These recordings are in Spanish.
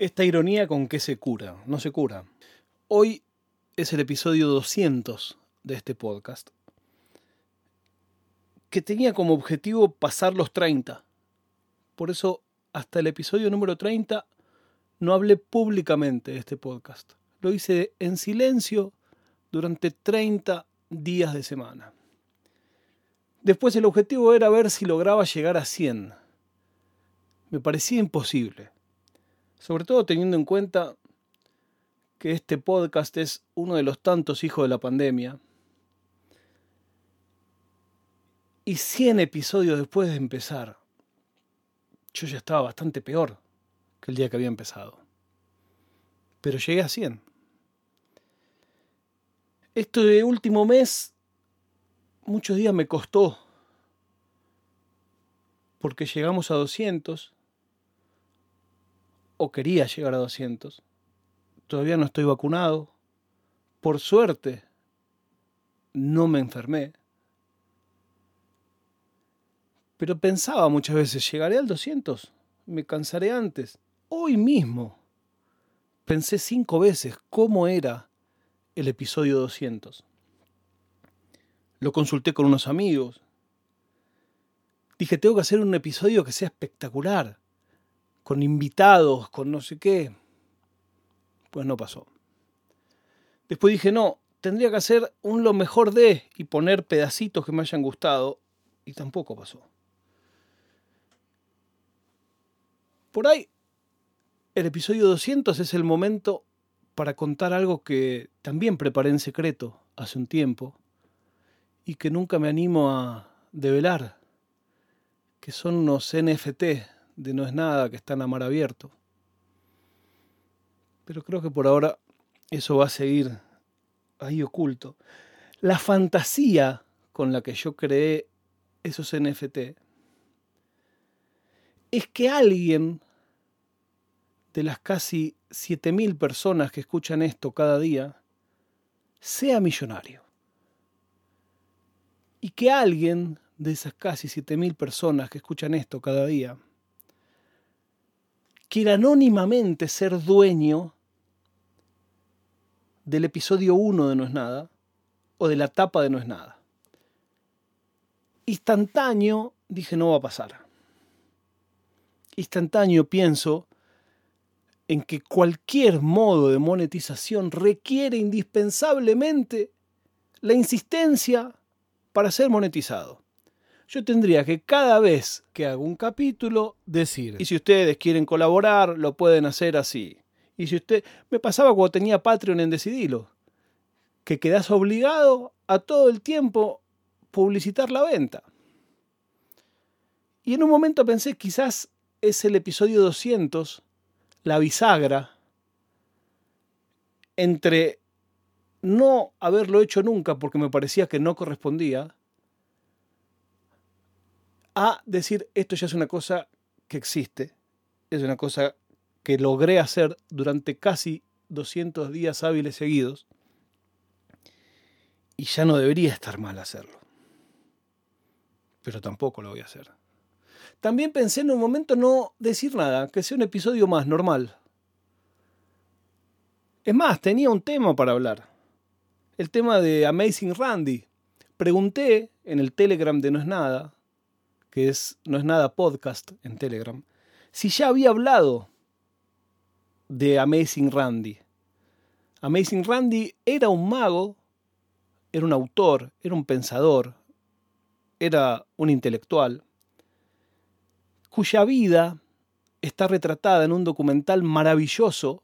Esta ironía con qué se cura, no se cura. Hoy es el episodio 200 de este podcast, que tenía como objetivo pasar los 30. Por eso, hasta el episodio número 30, no hablé públicamente de este podcast. Lo hice en silencio durante 30 días de semana. Después el objetivo era ver si lograba llegar a 100. Me parecía imposible, sobre todo teniendo en cuenta que este podcast es uno de los tantos hijos de la pandemia. Y 100 episodios después de empezar, yo ya estaba bastante peor que el día que había empezado. Pero llegué a 100. Este último mes, muchos días me costó, porque llegamos a 200, o quería llegar a 200. Todavía no estoy vacunado. Por suerte, no me enfermé. Pero pensaba muchas veces, ¿llegaré al 200? ¿Me cansaré antes? Hoy mismo pensé cinco veces cómo era el episodio 200. Lo consulté con unos amigos. Dije, tengo que hacer un episodio que sea espectacular, con invitados, con no sé qué. Pues no pasó. Después dije, no, tendría que hacer un lo mejor de y poner pedacitos que me hayan gustado. Y tampoco pasó. Por ahí, el episodio 200 es el momento para contar algo que también preparé en secreto hace un tiempo y que nunca me animo a develar, que son unos NFT de No es nada que están a mar abierto. Pero creo que por ahora eso va a seguir ahí oculto. La fantasía con la que yo creé esos NFT es que alguien de las casi 7.000 personas que escuchan esto cada día sea millonario. Y que alguien de esas casi 7.000 personas que escuchan esto cada día quiera anónimamente ser dueño del episodio 1 de No es nada o de la tapa de No es nada. Instantáneo dije no va a pasar. Instantáneo pienso en que cualquier modo de monetización requiere indispensablemente la insistencia para ser monetizado. Yo tendría que cada vez que hago un capítulo decir, y si ustedes quieren colaborar, lo pueden hacer así. Y si usted, me pasaba cuando tenía Patreon en Decidilo, que quedas obligado a todo el tiempo publicitar la venta. Y en un momento pensé, quizás es el episodio 200 la bisagra entre no haberlo hecho nunca porque me parecía que no correspondía, a decir esto ya es una cosa que existe, es una cosa que logré hacer durante casi 200 días hábiles seguidos y ya no debería estar mal hacerlo. Pero tampoco lo voy a hacer. También pensé en un momento no decir nada, que sea un episodio más normal. Es más, tenía un tema para hablar. El tema de Amazing Randy. Pregunté en el Telegram de No es Nada, que es No es Nada Podcast en Telegram, si ya había hablado de Amazing Randy. Amazing Randy era un mago, era un autor, era un pensador, era un intelectual cuya vida está retratada en un documental maravilloso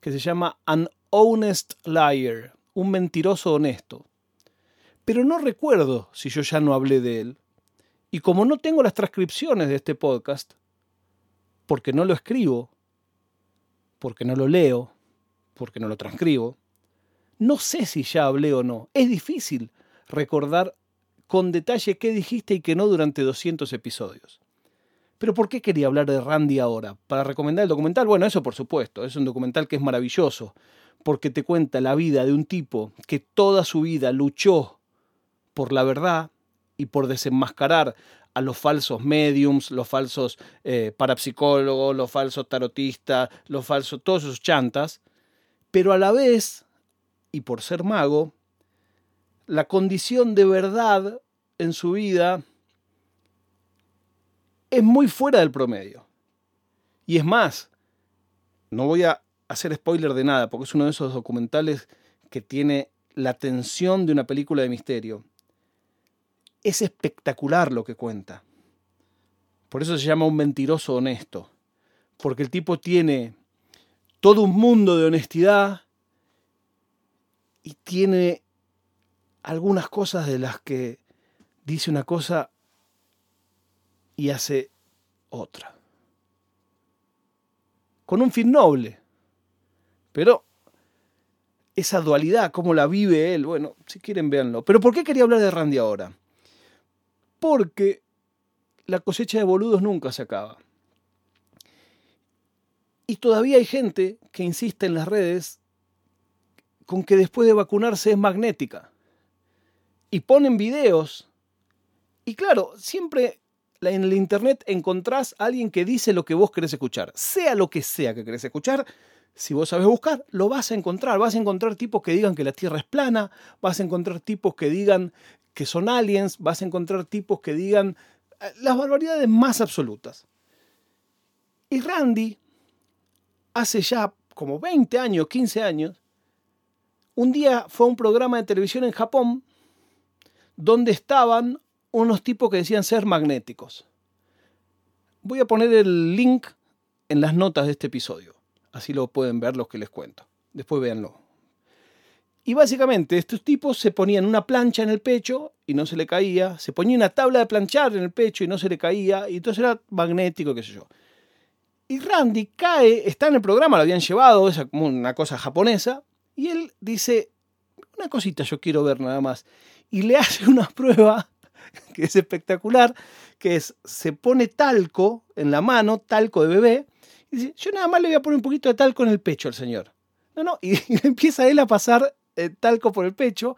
que se llama An Honest Liar, un mentiroso honesto. Pero no recuerdo si yo ya no hablé de él. Y como no tengo las transcripciones de este podcast, porque no lo escribo, porque no lo leo, porque no lo transcribo, no sé si ya hablé o no. Es difícil recordar con detalle qué dijiste y qué no durante 200 episodios. Pero ¿por qué quería hablar de Randy ahora? ¿Para recomendar el documental? Bueno, eso por supuesto, es un documental que es maravilloso, porque te cuenta la vida de un tipo que toda su vida luchó por la verdad y por desenmascarar a los falsos mediums, los falsos eh, parapsicólogos, los falsos tarotistas, los falsos, todos esos chantas, pero a la vez, y por ser mago, la condición de verdad en su vida es muy fuera del promedio. Y es más, no voy a hacer spoiler de nada, porque es uno de esos documentales que tiene la tensión de una película de misterio. Es espectacular lo que cuenta. Por eso se llama un mentiroso honesto. Porque el tipo tiene todo un mundo de honestidad y tiene algunas cosas de las que dice una cosa y hace otra. Con un fin noble. Pero esa dualidad, cómo la vive él, bueno, si quieren véanlo. Pero ¿por qué quería hablar de Randy ahora? Porque la cosecha de boludos nunca se acaba. Y todavía hay gente que insiste en las redes con que después de vacunarse es magnética. Y ponen videos. Y claro, siempre en el internet encontrás a alguien que dice lo que vos querés escuchar. Sea lo que sea que querés escuchar, si vos sabes buscar, lo vas a encontrar. Vas a encontrar tipos que digan que la Tierra es plana, vas a encontrar tipos que digan que son aliens, vas a encontrar tipos que digan eh, las barbaridades más absolutas. Y Randy, hace ya como 20 años, 15 años, un día fue a un programa de televisión en Japón donde estaban unos tipos que decían ser magnéticos. Voy a poner el link en las notas de este episodio. Así lo pueden ver los que les cuento. Después véanlo. Y básicamente estos tipos se ponían una plancha en el pecho y no se le caía, se ponía una tabla de planchar en el pecho y no se le caía, y entonces era magnético, qué sé yo. Y Randy cae, está en el programa, lo habían llevado, es como una cosa japonesa, y él dice, una cosita yo quiero ver nada más. Y le hace una prueba que es espectacular, que es, se pone talco en la mano, talco de bebé, y dice, yo nada más le voy a poner un poquito de talco en el pecho al señor. No, no, y, empieza él a pasar eh, talco por el pecho.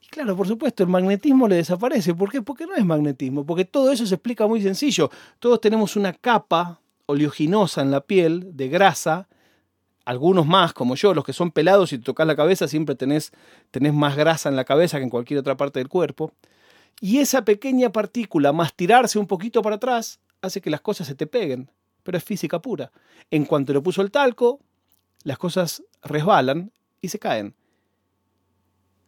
Y claro, por supuesto, el magnetismo le desaparece. ¿Por qué? Porque no es magnetismo, porque todo eso se explica muy sencillo. Todos tenemos una capa oleoginosa en la piel de grasa, algunos más, como yo, los que son pelados y te tocas la cabeza, siempre tenés, tenés más grasa en la cabeza que en cualquier otra parte del cuerpo. Y esa pequeña partícula, más tirarse un poquito para atrás, hace que las cosas se te peguen pero es física pura. En cuanto le puso el talco, las cosas resbalan y se caen.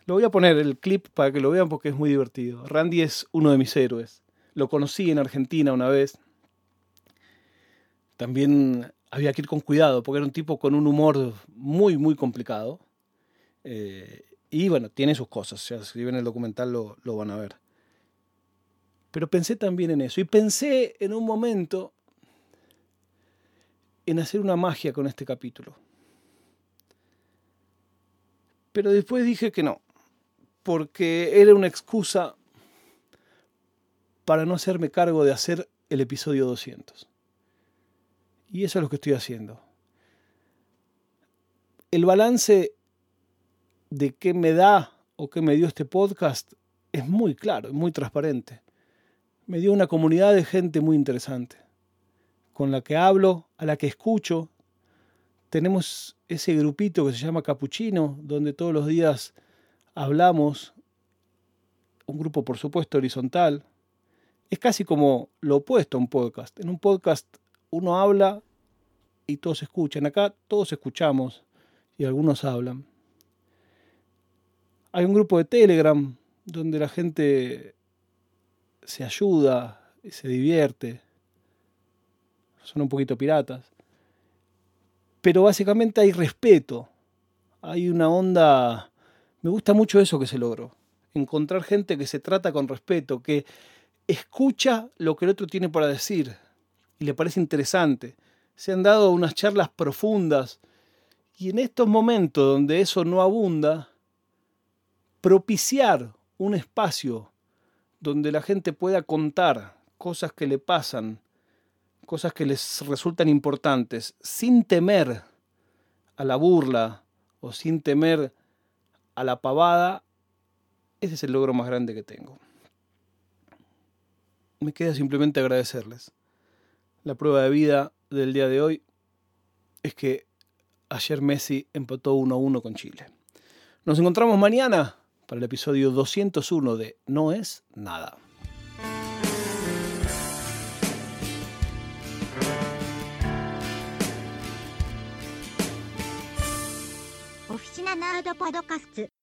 Lo voy a poner el clip para que lo vean porque es muy divertido. Randy es uno de mis héroes. Lo conocí en Argentina una vez. También había que ir con cuidado porque era un tipo con un humor muy, muy complicado. Eh, y bueno, tiene sus cosas. si ven el documental lo, lo van a ver. Pero pensé también en eso. Y pensé en un momento en hacer una magia con este capítulo. Pero después dije que no, porque era una excusa para no hacerme cargo de hacer el episodio 200. Y eso es lo que estoy haciendo. El balance de qué me da o qué me dio este podcast es muy claro, muy transparente. Me dio una comunidad de gente muy interesante con la que hablo, a la que escucho. Tenemos ese grupito que se llama Capuchino, donde todos los días hablamos, un grupo por supuesto horizontal. Es casi como lo opuesto a un podcast. En un podcast uno habla y todos escuchan. Acá todos escuchamos y algunos hablan. Hay un grupo de Telegram donde la gente se ayuda y se divierte son un poquito piratas. Pero básicamente hay respeto, hay una onda... Me gusta mucho eso que se logró, encontrar gente que se trata con respeto, que escucha lo que el otro tiene para decir y le parece interesante. Se han dado unas charlas profundas y en estos momentos donde eso no abunda, propiciar un espacio donde la gente pueda contar cosas que le pasan cosas que les resultan importantes, sin temer a la burla o sin temer a la pavada, ese es el logro más grande que tengo. me queda simplemente agradecerles. La prueba de vida del día de hoy es que ayer Messi empató 1 a 1 con Chile. Nos encontramos mañana para el episodio 201 de No es nada. ナナードポドカスツ。